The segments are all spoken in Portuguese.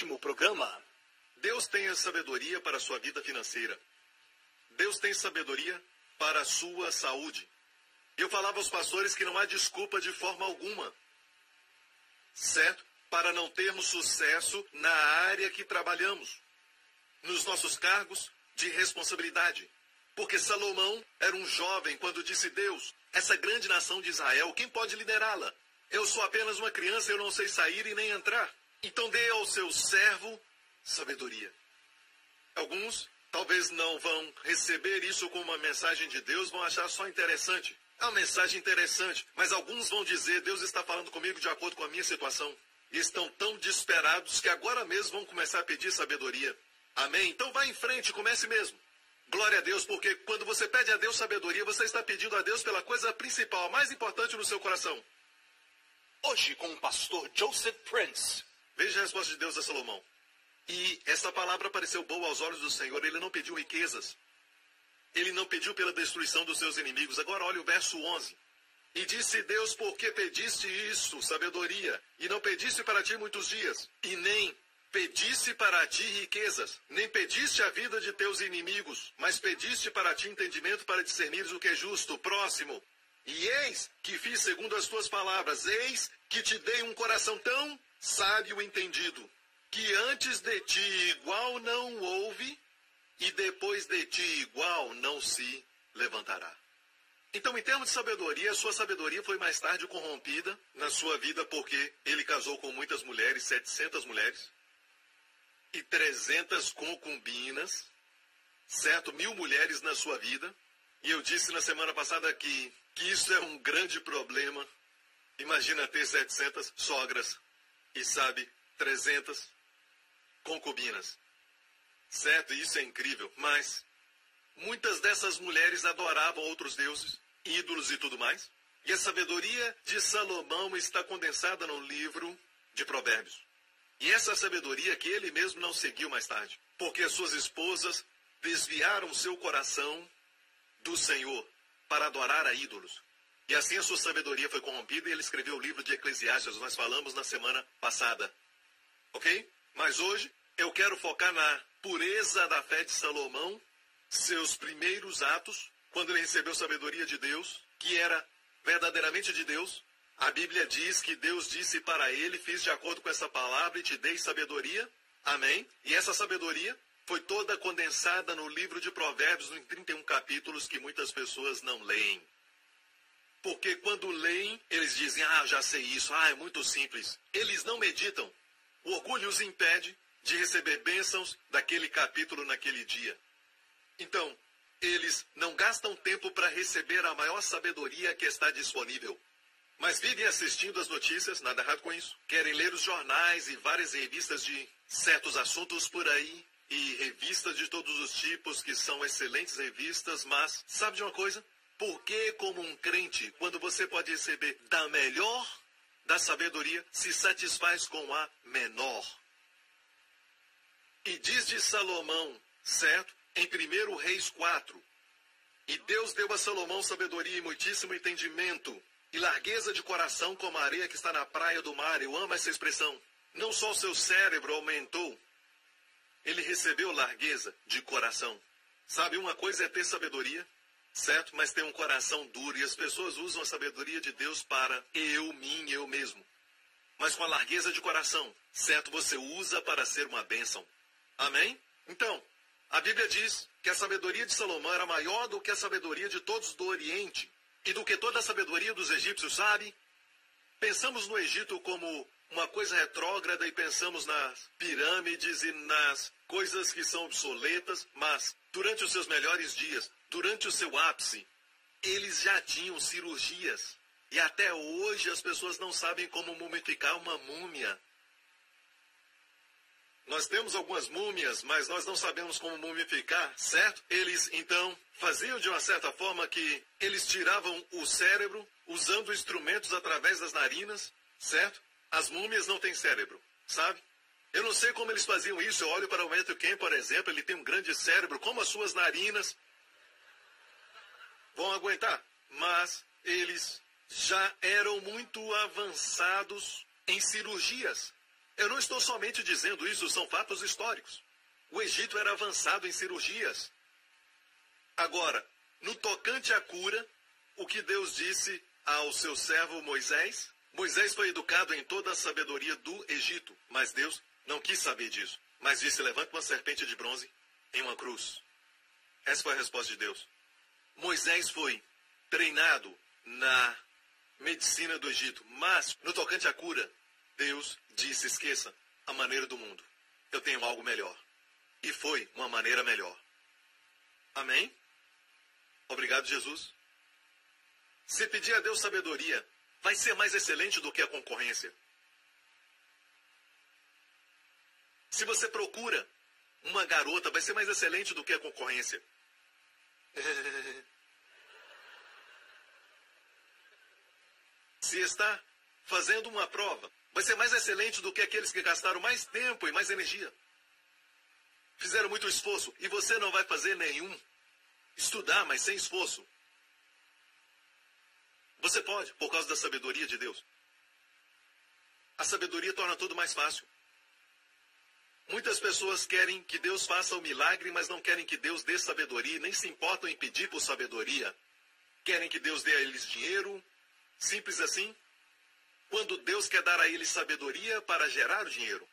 Último programa, Deus tem a sabedoria para a sua vida financeira. Deus tem sabedoria para a sua saúde. Eu falava aos pastores que não há desculpa de forma alguma, certo? Para não termos sucesso na área que trabalhamos, nos nossos cargos de responsabilidade. Porque Salomão era um jovem quando disse: Deus, essa grande nação de Israel, quem pode liderá-la? Eu sou apenas uma criança, eu não sei sair e nem entrar. Então dê ao seu servo sabedoria. Alguns talvez não vão receber isso como uma mensagem de Deus, vão achar só interessante. É uma mensagem interessante, mas alguns vão dizer: Deus está falando comigo de acordo com a minha situação. E estão tão desesperados que agora mesmo vão começar a pedir sabedoria. Amém? Então vá em frente, comece mesmo. Glória a Deus, porque quando você pede a Deus sabedoria, você está pedindo a Deus pela coisa principal, a mais importante no seu coração. Hoje com o pastor Joseph Prince. Veja a resposta de Deus a Salomão. E essa palavra pareceu boa aos olhos do Senhor. Ele não pediu riquezas. Ele não pediu pela destruição dos seus inimigos. Agora olha o verso 11. E disse Deus, por que pediste isso, sabedoria, e não pediste para ti muitos dias, e nem pediste para ti riquezas, nem pediste a vida de teus inimigos, mas pediste para ti entendimento para discernires o que é justo, próximo. E eis que fiz segundo as tuas palavras, eis que te dei um coração tão sábio e entendido, que antes de ti igual não houve, e depois de ti igual não se levantará. Então, em termos de sabedoria, sua sabedoria foi mais tarde corrompida na sua vida porque ele casou com muitas mulheres, 700 mulheres, e 300 concubinas, certo? Mil mulheres na sua vida. E eu disse na semana passada que, que isso é um grande problema. Imagina ter 700 sogras e, sabe, 300 concubinas. Certo? Isso é incrível. Mas muitas dessas mulheres adoravam outros deuses, ídolos e tudo mais. E a sabedoria de Salomão está condensada no livro de Provérbios. E essa sabedoria que ele mesmo não seguiu mais tarde, porque as suas esposas desviaram seu coração do Senhor para adorar a ídolos. E assim a sua sabedoria foi corrompida e ele escreveu o livro de Eclesiastes, nós falamos na semana passada. Ok? Mas hoje eu quero focar na pureza da fé de Salomão, seus primeiros atos, quando ele recebeu sabedoria de Deus, que era verdadeiramente de Deus. A Bíblia diz que Deus disse para ele: Fiz de acordo com essa palavra e te dei sabedoria. Amém? E essa sabedoria foi toda condensada no livro de Provérbios, em 31 capítulos que muitas pessoas não leem. Porque quando leem, eles dizem: Ah, já sei isso, ah, é muito simples. Eles não meditam. O orgulho os impede de receber bênçãos daquele capítulo naquele dia. Então, eles não gastam tempo para receber a maior sabedoria que está disponível. Mas vivem assistindo as notícias, nada errado com isso. Querem ler os jornais e várias revistas de certos assuntos por aí. E revistas de todos os tipos, que são excelentes revistas, mas sabe de uma coisa? Por que, como um crente, quando você pode receber da melhor da sabedoria, se satisfaz com a menor? E diz de Salomão, certo? Em 1 Reis 4. E Deus deu a Salomão sabedoria e muitíssimo entendimento, e largueza de coração como a areia que está na praia do mar. Eu amo essa expressão. Não só o seu cérebro aumentou, ele recebeu largueza de coração. Sabe, uma coisa é ter sabedoria, certo? Mas ter um coração duro. E as pessoas usam a sabedoria de Deus para eu, mim, eu mesmo. Mas com a largueza de coração, certo? Você usa para ser uma bênção. Amém? Então, a Bíblia diz que a sabedoria de Salomão era maior do que a sabedoria de todos do Oriente e do que toda a sabedoria dos egípcios, sabe? Pensamos no Egito como uma coisa retrógrada e pensamos nas pirâmides e nas coisas que são obsoletas, mas durante os seus melhores dias, durante o seu ápice, eles já tinham cirurgias E até hoje as pessoas não sabem como mumificar uma múmia. Nós temos algumas múmias, mas nós não sabemos como mumificar, certo? Eles então faziam de uma certa forma que eles tiravam o cérebro usando instrumentos através das narinas, certo? As múmias não têm cérebro, sabe? Eu não sei como eles faziam isso. Eu olho para o Matthew Ken, por exemplo, ele tem um grande cérebro, como as suas narinas vão aguentar. Mas eles já eram muito avançados em cirurgias. Eu não estou somente dizendo isso, são fatos históricos. O Egito era avançado em cirurgias. Agora, no tocante à cura, o que Deus disse ao seu servo Moisés? Moisés foi educado em toda a sabedoria do Egito, mas Deus não quis saber disso. Mas disse: levante uma serpente de bronze em uma cruz. Essa foi a resposta de Deus. Moisés foi treinado na medicina do Egito, mas no tocante à cura, Deus disse: esqueça a maneira do mundo. Eu tenho algo melhor. E foi uma maneira melhor. Amém? Obrigado, Jesus. Se pedir a Deus sabedoria, vai ser mais excelente do que a concorrência. Se você procura uma garota, vai ser mais excelente do que a concorrência. Se está fazendo uma prova, vai ser mais excelente do que aqueles que gastaram mais tempo e mais energia. Fizeram muito esforço e você não vai fazer nenhum. Estudar, mas sem esforço. Você pode, por causa da sabedoria de Deus. A sabedoria torna tudo mais fácil. Muitas pessoas querem que Deus faça o milagre, mas não querem que Deus dê sabedoria, nem se importam em pedir por sabedoria. Querem que Deus dê a eles dinheiro, simples assim. Quando Deus quer dar a eles sabedoria para gerar o dinheiro.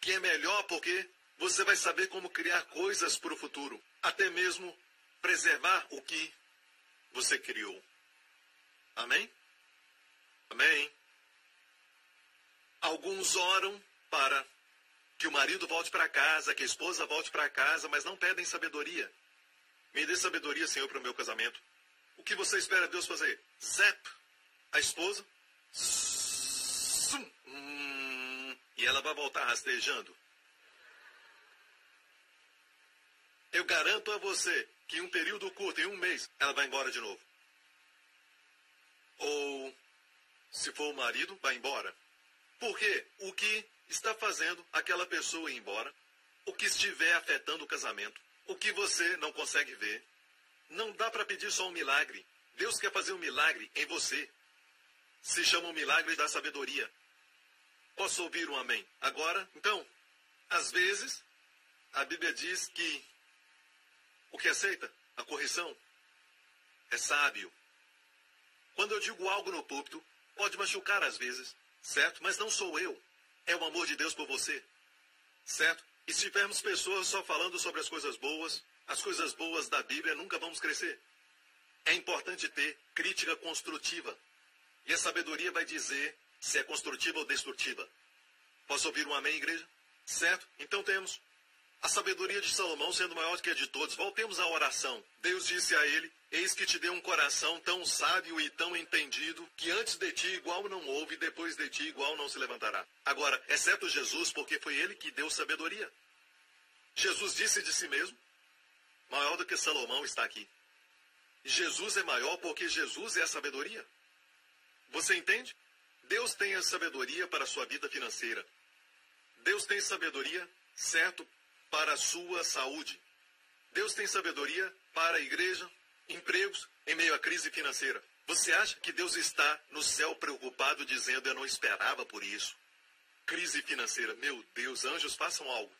Que é melhor porque você vai saber como criar coisas para o futuro, até mesmo preservar o que você criou. Amém? Amém? Alguns oram para que o marido volte para casa, que a esposa volte para casa, mas não pedem sabedoria. Me dê sabedoria, Senhor, para o meu casamento. O que você espera Deus fazer? Zep, a esposa, hum, e ela vai voltar rastejando. Eu garanto a você que em um período curto, em um mês, ela vai embora de novo. Ou, se for o marido, vai embora. Porque o que está fazendo aquela pessoa ir embora, o que estiver afetando o casamento, o que você não consegue ver, não dá para pedir só um milagre. Deus quer fazer um milagre em você. Se chama um milagre da sabedoria. Posso ouvir um amém? Agora, então, às vezes, a Bíblia diz que o que aceita a correção é sábio. Quando eu digo algo no púlpito, pode machucar às vezes, certo? Mas não sou eu. É o amor de Deus por você, certo? E se tivermos pessoas só falando sobre as coisas boas, as coisas boas da Bíblia, nunca vamos crescer. É importante ter crítica construtiva. E a sabedoria vai dizer se é construtiva ou destrutiva. Posso ouvir um amém, igreja? Certo? Então temos a sabedoria de Salomão sendo maior que a de todos. Voltemos à oração. Deus disse a ele: Eis que te deu um coração tão sábio e tão entendido, que antes de ti igual não houve, e depois de ti igual não se levantará. Agora, exceto Jesus, porque foi ele que deu sabedoria. Jesus disse de si mesmo: Maior do que Salomão está aqui. Jesus é maior porque Jesus é a sabedoria. Você entende? Deus tem a sabedoria para a sua vida financeira. Deus tem sabedoria, certo, para a sua saúde. Deus tem sabedoria para a igreja, empregos em meio à crise financeira. Você acha que Deus está no céu preocupado dizendo eu não esperava por isso? Crise financeira, meu Deus, anjos façam algo.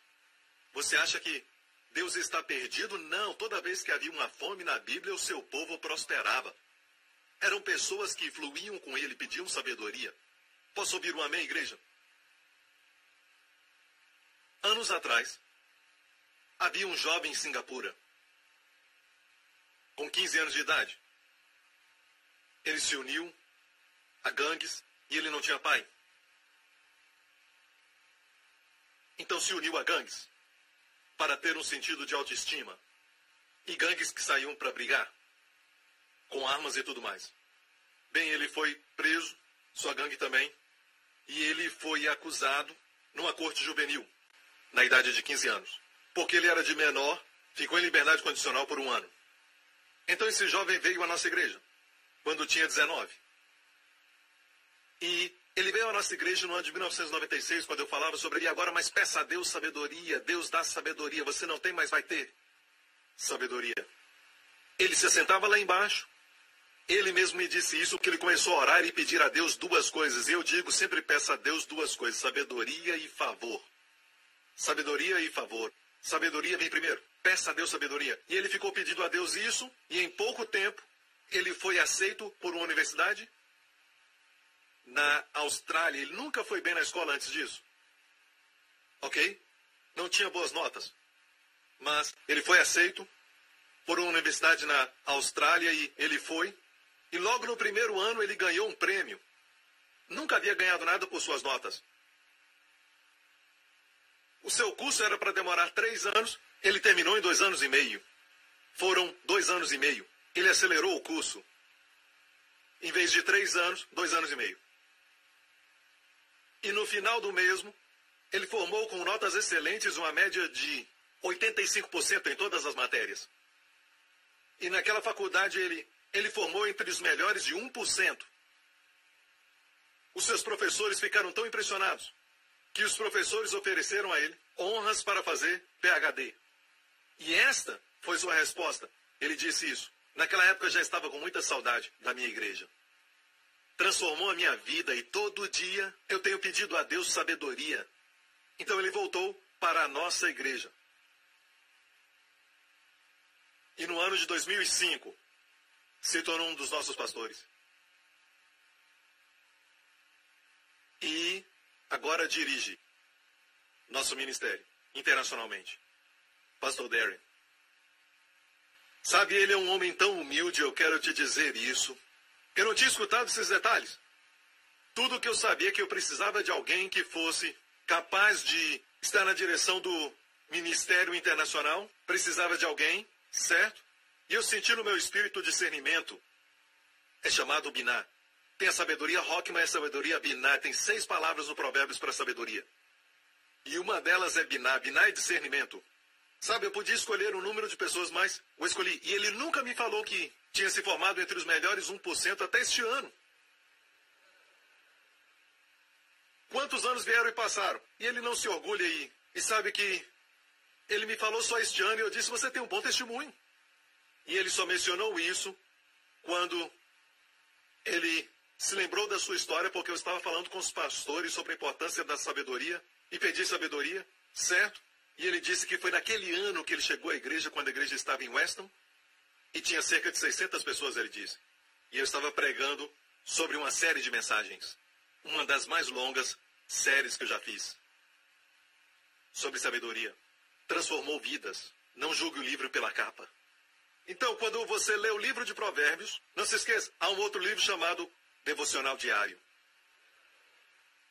Você acha que Deus está perdido? Não, toda vez que havia uma fome na Bíblia, o seu povo prosperava. Eram pessoas que fluíam com ele, pediam sabedoria. Posso ouvir um amém, igreja? Anos atrás, Havia um jovem em Singapura, com 15 anos de idade. Ele se uniu a gangues e ele não tinha pai. Então se uniu a gangues para ter um sentido de autoestima. E gangues que saíam para brigar, com armas e tudo mais. Bem, ele foi preso, sua gangue também, e ele foi acusado numa corte juvenil, na idade de 15 anos. Porque ele era de menor, ficou em liberdade condicional por um ano. Então esse jovem veio à nossa igreja, quando tinha 19. E ele veio à nossa igreja no ano de 1996, quando eu falava sobre ele agora, mas peça a Deus sabedoria, Deus dá sabedoria, você não tem, mas vai ter sabedoria. Ele se sentava lá embaixo, ele mesmo me disse isso, que ele começou a orar e pedir a Deus duas coisas. Eu digo, sempre peça a Deus duas coisas: sabedoria e favor. Sabedoria e favor. Sabedoria vem primeiro. Peça a Deus sabedoria. E ele ficou pedindo a Deus isso, e em pouco tempo ele foi aceito por uma universidade na Austrália. Ele nunca foi bem na escola antes disso. Ok? Não tinha boas notas. Mas ele foi aceito por uma universidade na Austrália e ele foi e logo no primeiro ano ele ganhou um prêmio. Nunca havia ganhado nada por suas notas. O seu curso era para demorar três anos, ele terminou em dois anos e meio. Foram dois anos e meio. Ele acelerou o curso. Em vez de três anos, dois anos e meio. E no final do mesmo, ele formou com notas excelentes uma média de 85% em todas as matérias. E naquela faculdade ele ele formou entre os melhores de 1%. Os seus professores ficaram tão impressionados que os professores ofereceram a ele honras para fazer PhD. E esta foi sua resposta. Ele disse isso. Naquela época já estava com muita saudade da minha igreja. Transformou a minha vida e todo dia eu tenho pedido a Deus sabedoria. Então ele voltou para a nossa igreja. E no ano de 2005, se tornou um dos nossos pastores. E agora dirige nosso ministério internacionalmente. Pastor Darren. Sabe, ele é um homem tão humilde, eu quero te dizer isso. Eu não tinha escutado esses detalhes. Tudo que eu sabia é que eu precisava de alguém que fosse capaz de estar na direção do Ministério Internacional, precisava de alguém, certo? E eu senti no meu espírito discernimento. É chamado Biná. Tem a sabedoria Rockman é a sabedoria Biná. Tem seis palavras no Provérbios para sabedoria. E uma delas é Biná. Biná é discernimento. Sabe, eu podia escolher um número de pessoas, mas eu escolhi. E ele nunca me falou que tinha se formado entre os melhores 1% até este ano. Quantos anos vieram e passaram? E ele não se orgulha. E sabe que ele me falou só este ano e eu disse: Você tem um bom testemunho. E ele só mencionou isso quando ele se lembrou da sua história, porque eu estava falando com os pastores sobre a importância da sabedoria e pedi sabedoria, certo? E ele disse que foi naquele ano que ele chegou à igreja, quando a igreja estava em Weston, e tinha cerca de 600 pessoas, ele disse. E eu estava pregando sobre uma série de mensagens, uma das mais longas séries que eu já fiz, sobre sabedoria. Transformou vidas. Não julgue o livro pela capa. Então, quando você lê o livro de Provérbios, não se esqueça, há um outro livro chamado Devocional Diário.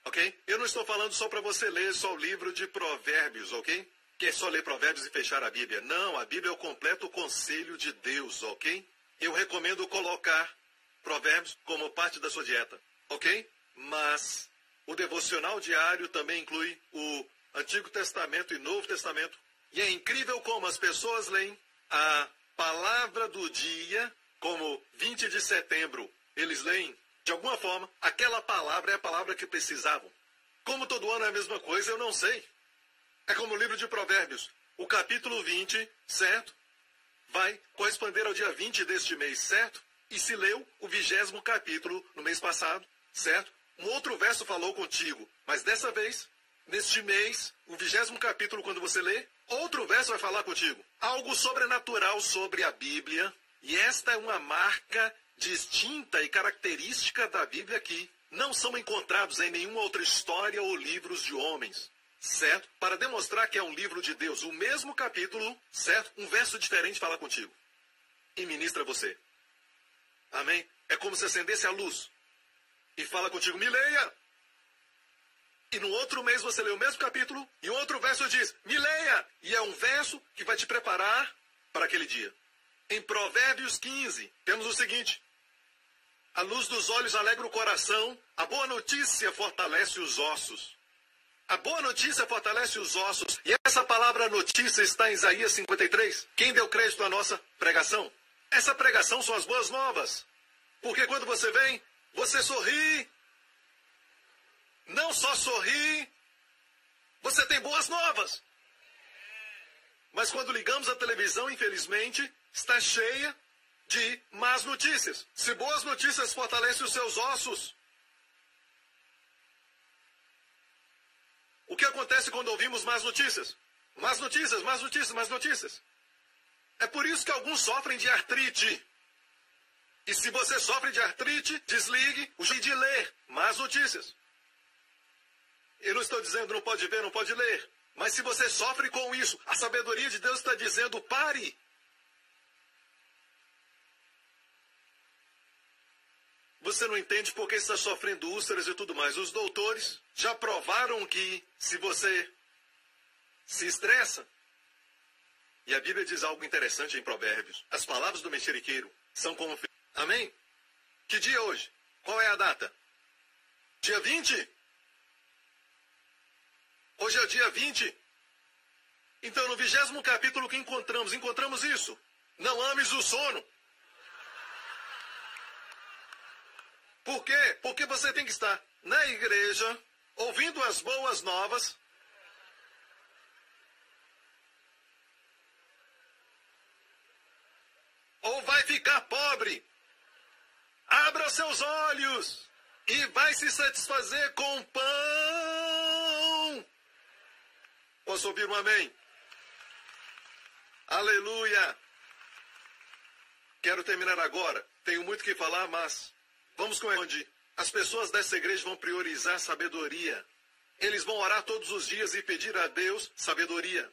Ok? Eu não estou falando só para você ler só o livro de Provérbios, ok? Que é só ler Provérbios e fechar a Bíblia. Não, a Bíblia é o completo conselho de Deus, ok? Eu recomendo colocar Provérbios como parte da sua dieta, ok? Mas o devocional diário também inclui o Antigo Testamento e Novo Testamento. E é incrível como as pessoas leem a palavra do dia, como 20 de setembro, eles leem, de alguma forma, aquela palavra é a palavra que precisavam. Como todo ano é a mesma coisa, eu não sei. É como o livro de Provérbios. O capítulo 20, certo? Vai corresponder ao dia 20 deste mês, certo? E se leu o vigésimo capítulo no mês passado, certo? Um outro verso falou contigo, mas dessa vez, neste mês, o vigésimo capítulo, quando você lê, Outro verso vai falar contigo. Algo sobrenatural sobre a Bíblia. E esta é uma marca distinta e característica da Bíblia que não são encontrados em nenhuma outra história ou livros de homens. Certo? Para demonstrar que é um livro de Deus. O mesmo capítulo, certo? Um verso diferente fala contigo. E ministra você. Amém? É como se acendesse a luz. E fala contigo, me leia. E no outro mês você lê o mesmo capítulo e outro verso diz: Me leia! E é um verso que vai te preparar para aquele dia. Em Provérbios 15, temos o seguinte: A luz dos olhos alegra o coração, a boa notícia fortalece os ossos. A boa notícia fortalece os ossos. E essa palavra notícia está em Isaías 53. Quem deu crédito à nossa pregação? Essa pregação são as boas novas. Porque quando você vem, você sorri. Não só sorri, você tem boas novas. Mas quando ligamos a televisão, infelizmente, está cheia de más notícias. Se boas notícias fortalecem os seus ossos, o que acontece quando ouvimos más notícias? Más notícias, más notícias, más notícias. É por isso que alguns sofrem de artrite. E se você sofre de artrite, desligue o de ler más notícias. Eu não estou dizendo não pode ver, não pode ler. Mas se você sofre com isso, a sabedoria de Deus está dizendo pare. Você não entende porque está sofrendo úlceras e tudo mais. Os doutores já provaram que se você se estressa, e a Bíblia diz algo interessante em Provérbios, as palavras do mexeriqueiro são como. Amém? Que dia é hoje? Qual é a data? Dia 20? Hoje é dia 20. Então, no vigésimo capítulo que encontramos, encontramos isso. Não ames o sono. Por quê? Porque você tem que estar na igreja, ouvindo as boas novas. Ou vai ficar pobre. Abra seus olhos e vai se satisfazer com pão. Posso ouvir um amém? Aleluia! Quero terminar agora. Tenho muito que falar, mas Vamos com onde as pessoas dessa igreja vão priorizar sabedoria. Eles vão orar todos os dias e pedir a Deus sabedoria.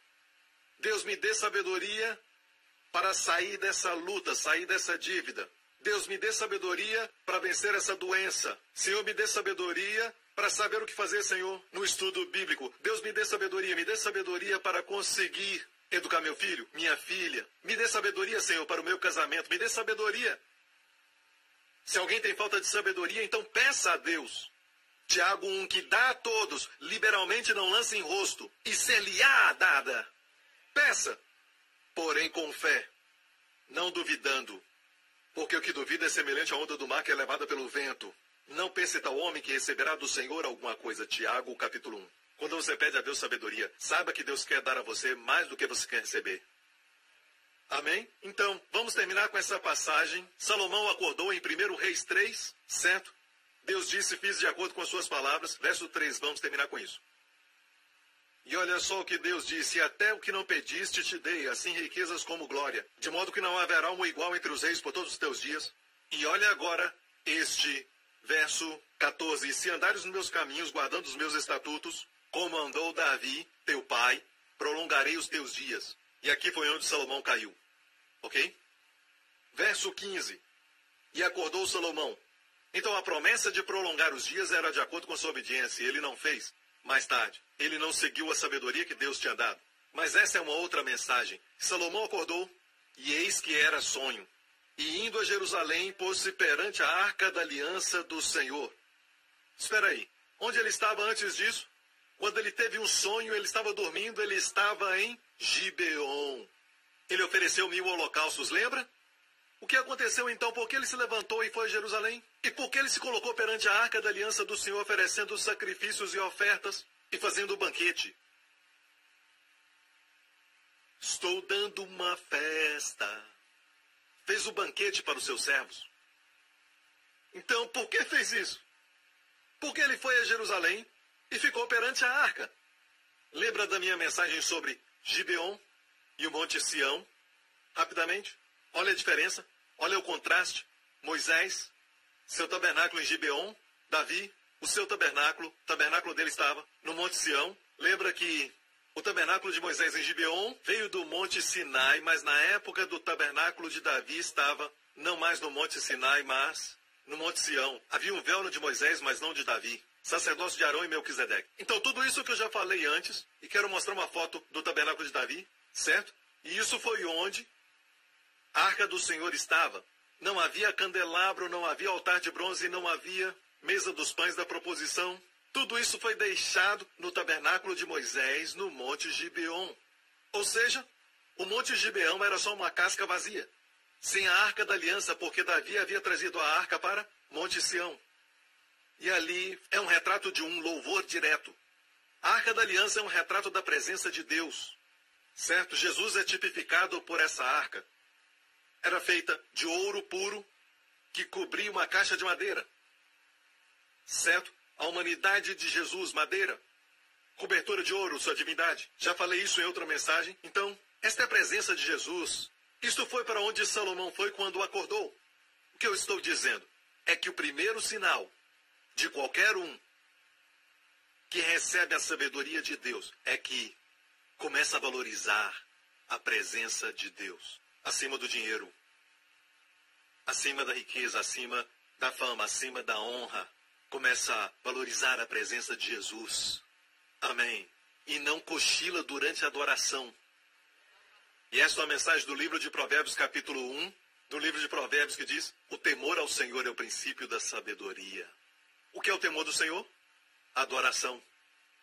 Deus me dê sabedoria para sair dessa luta, sair dessa dívida. Deus me dê sabedoria para vencer essa doença. Senhor, me dê sabedoria para saber o que fazer, Senhor, no estudo bíblico. Deus me dê sabedoria, me dê sabedoria para conseguir educar meu filho, minha filha. Me dê sabedoria, Senhor, para o meu casamento. Me dê sabedoria se alguém tem falta de sabedoria, então peça a Deus. Tiago 1, que dá a todos, liberalmente não lança em rosto, e ser-lhe-á dada. Peça, porém com fé, não duvidando. Porque o que duvida é semelhante à onda do mar que é levada pelo vento. Não pense tal homem que receberá do Senhor alguma coisa. Tiago, capítulo 1. Quando você pede a Deus sabedoria, saiba que Deus quer dar a você mais do que você quer receber. Amém? Então, vamos terminar com essa passagem. Salomão acordou em 1 Reis 3, certo? Deus disse: Fiz de acordo com as suas palavras. Verso 3, vamos terminar com isso. E olha só o que Deus disse: Até o que não pediste te dei, assim riquezas como glória, de modo que não haverá um igual entre os reis por todos os teus dias. E olha agora este verso 14: E se andares nos meus caminhos, guardando os meus estatutos, como andou Davi, teu pai, prolongarei os teus dias. E aqui foi onde Salomão caiu. Ok? Verso 15. E acordou Salomão. Então a promessa de prolongar os dias era de acordo com sua obediência, ele não fez. Mais tarde, ele não seguiu a sabedoria que Deus tinha dado. Mas essa é uma outra mensagem. Salomão acordou, e eis que era sonho. E indo a Jerusalém, pôs-se perante a arca da aliança do Senhor. Espera aí, onde ele estava antes disso? Quando ele teve um sonho, ele estava dormindo, ele estava em Gibeon. Ele ofereceu mil holocaustos, lembra? O que aconteceu então? Por que ele se levantou e foi a Jerusalém? E por que ele se colocou perante a arca da aliança do Senhor, oferecendo sacrifícios e ofertas e fazendo o banquete? Estou dando uma festa. Fez o banquete para os seus servos. Então, por que fez isso? Porque ele foi a Jerusalém e ficou perante a arca. Lembra da minha mensagem sobre Gibeon e o Monte Sião. Rapidamente, olha a diferença, olha o contraste. Moisés, seu tabernáculo em Gibeon, Davi, o seu tabernáculo, o tabernáculo dele estava no Monte Sião. Lembra que o tabernáculo de Moisés em Gibeon veio do Monte Sinai, mas na época do tabernáculo de Davi estava não mais no Monte Sinai, mas no Monte Sião. Havia um véu de Moisés, mas não de Davi sacerdócio de Arão e Melquisedeque. Então, tudo isso que eu já falei antes, e quero mostrar uma foto do tabernáculo de Davi, certo? E isso foi onde a arca do Senhor estava. Não havia candelabro, não havia altar de bronze, não havia mesa dos pães da proposição. Tudo isso foi deixado no tabernáculo de Moisés, no Monte Gibeon. Ou seja, o Monte Gibeão era só uma casca vazia, sem a arca da aliança, porque Davi havia trazido a arca para Monte Sião. E ali é um retrato de um louvor direto. A arca da aliança é um retrato da presença de Deus. Certo? Jesus é tipificado por essa arca. Era feita de ouro puro que cobria uma caixa de madeira. Certo? A humanidade de Jesus, madeira. Cobertura de ouro, sua divindade. Já falei isso em outra mensagem. Então, esta é a presença de Jesus. Isto foi para onde Salomão foi quando acordou. O que eu estou dizendo é que o primeiro sinal de qualquer um que recebe a sabedoria de Deus é que começa a valorizar a presença de Deus acima do dinheiro, acima da riqueza, acima da fama, acima da honra. Começa a valorizar a presença de Jesus. Amém. E não cochila durante a adoração. E essa é a mensagem do livro de Provérbios, capítulo 1, do livro de Provérbios, que diz: O temor ao Senhor é o princípio da sabedoria. O que é o temor do Senhor? Adoração.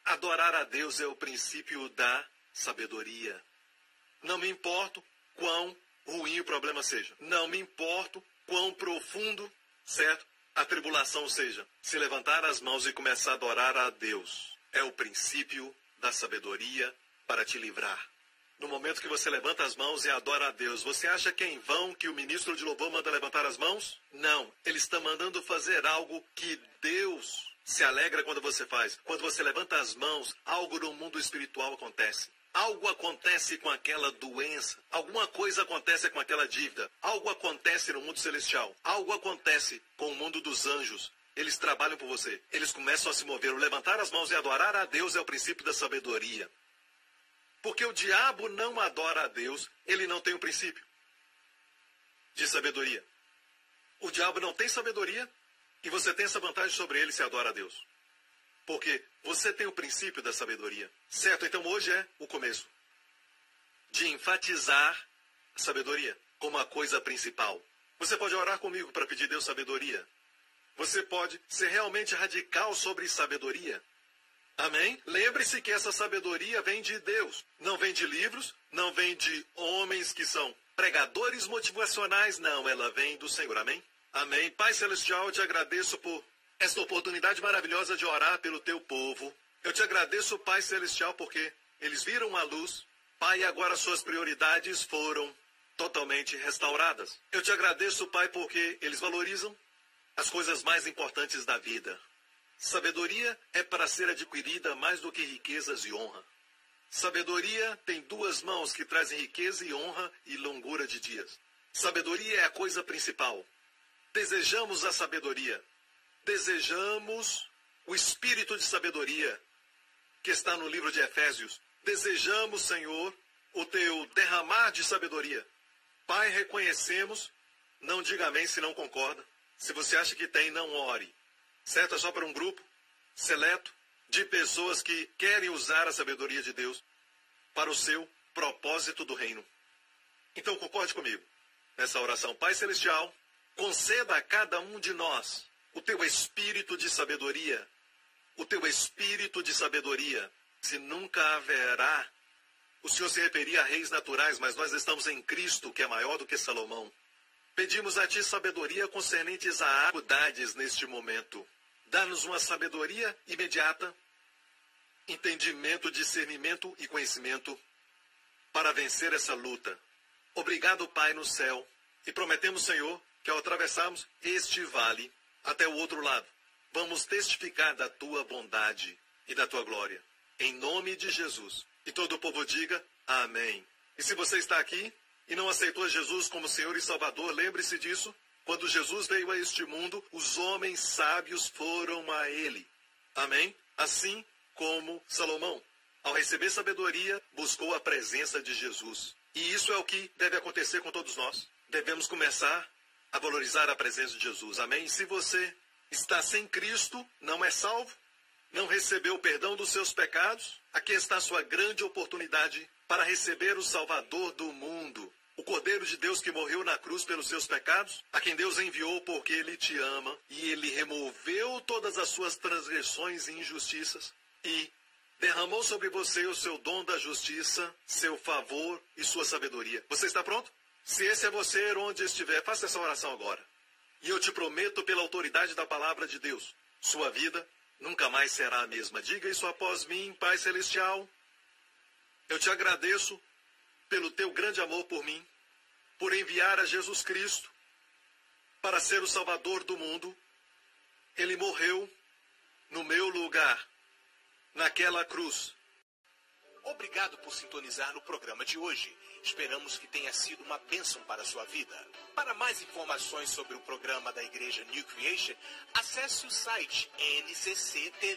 Adorar a Deus é o princípio da sabedoria. Não me importo quão ruim o problema seja. Não me importo quão profundo, certo? A tribulação seja. Se levantar as mãos e começar a adorar a Deus é o princípio da sabedoria para te livrar. No momento que você levanta as mãos e adora a Deus, você acha que é em vão que o ministro de louvor manda levantar as mãos? Não. Ele está mandando fazer algo que Deus se alegra quando você faz. Quando você levanta as mãos, algo no mundo espiritual acontece. Algo acontece com aquela doença, alguma coisa acontece com aquela dívida, algo acontece no mundo celestial, algo acontece com o mundo dos anjos. Eles trabalham por você, eles começam a se mover. O levantar as mãos e adorar a Deus é o princípio da sabedoria. Porque o diabo não adora a Deus, ele não tem o princípio de sabedoria. O diabo não tem sabedoria e você tem essa vantagem sobre ele se adora a Deus. Porque você tem o princípio da sabedoria. Certo? Então hoje é o começo de enfatizar a sabedoria como a coisa principal. Você pode orar comigo para pedir Deus sabedoria. Você pode ser realmente radical sobre sabedoria. Amém? Lembre-se que essa sabedoria vem de Deus. Não vem de livros, não vem de homens que são pregadores motivacionais, não. Ela vem do Senhor. Amém? Amém. Pai Celestial, eu te agradeço por esta oportunidade maravilhosa de orar pelo teu povo. Eu te agradeço, Pai Celestial, porque eles viram a luz. Pai, agora suas prioridades foram totalmente restauradas. Eu te agradeço, Pai, porque eles valorizam as coisas mais importantes da vida. Sabedoria é para ser adquirida mais do que riquezas e honra. Sabedoria tem duas mãos que trazem riqueza e honra e longura de dias. Sabedoria é a coisa principal. Desejamos a sabedoria. Desejamos o espírito de sabedoria que está no livro de Efésios. Desejamos, Senhor, o teu derramar de sabedoria. Pai, reconhecemos, não diga amém se não concorda. Se você acha que tem, não ore certo? É só para um grupo seleto de pessoas que querem usar a sabedoria de Deus para o seu propósito do reino. Então concorde comigo nessa oração. Pai Celestial, conceda a cada um de nós o teu espírito de sabedoria, o teu espírito de sabedoria. Se nunca haverá, o Senhor se referia a reis naturais, mas nós estamos em Cristo, que é maior do que Salomão. Pedimos a Ti sabedoria concernentes a faculdades neste momento. Dá-nos uma sabedoria imediata, entendimento, discernimento e conhecimento para vencer essa luta. Obrigado, Pai, no céu. E prometemos, Senhor, que ao atravessarmos este vale até o outro lado, vamos testificar da tua bondade e da tua glória. Em nome de Jesus. E todo o povo diga amém. E se você está aqui e não aceitou Jesus como Senhor e Salvador, lembre-se disso. Quando Jesus veio a este mundo, os homens sábios foram a ele. Amém? Assim como Salomão, ao receber sabedoria, buscou a presença de Jesus. E isso é o que deve acontecer com todos nós. Devemos começar a valorizar a presença de Jesus. Amém? Se você está sem Cristo, não é salvo, não recebeu o perdão dos seus pecados, aqui está a sua grande oportunidade para receber o Salvador do mundo O Cordeiro de Deus que morreu na cruz pelos seus pecados, a quem Deus enviou porque ele te ama e ele removeu todas as suas transgressões e injustiças e derramou sobre você o seu dom da justiça, seu favor e sua sabedoria. Você está pronto? Se esse é você, onde estiver, faça essa oração agora. E eu te prometo, pela autoridade da palavra de Deus, sua vida nunca mais será a mesma. Diga isso após mim, Pai Celestial. Eu te agradeço pelo teu grande amor por mim, por enviar a Jesus Cristo para ser o Salvador do mundo. Ele morreu no meu lugar, naquela cruz. Obrigado por sintonizar no programa de hoje. Esperamos que tenha sido uma bênção para a sua vida. Para mais informações sobre o programa da Igreja New Creation, acesse o site ncctv.org.sg.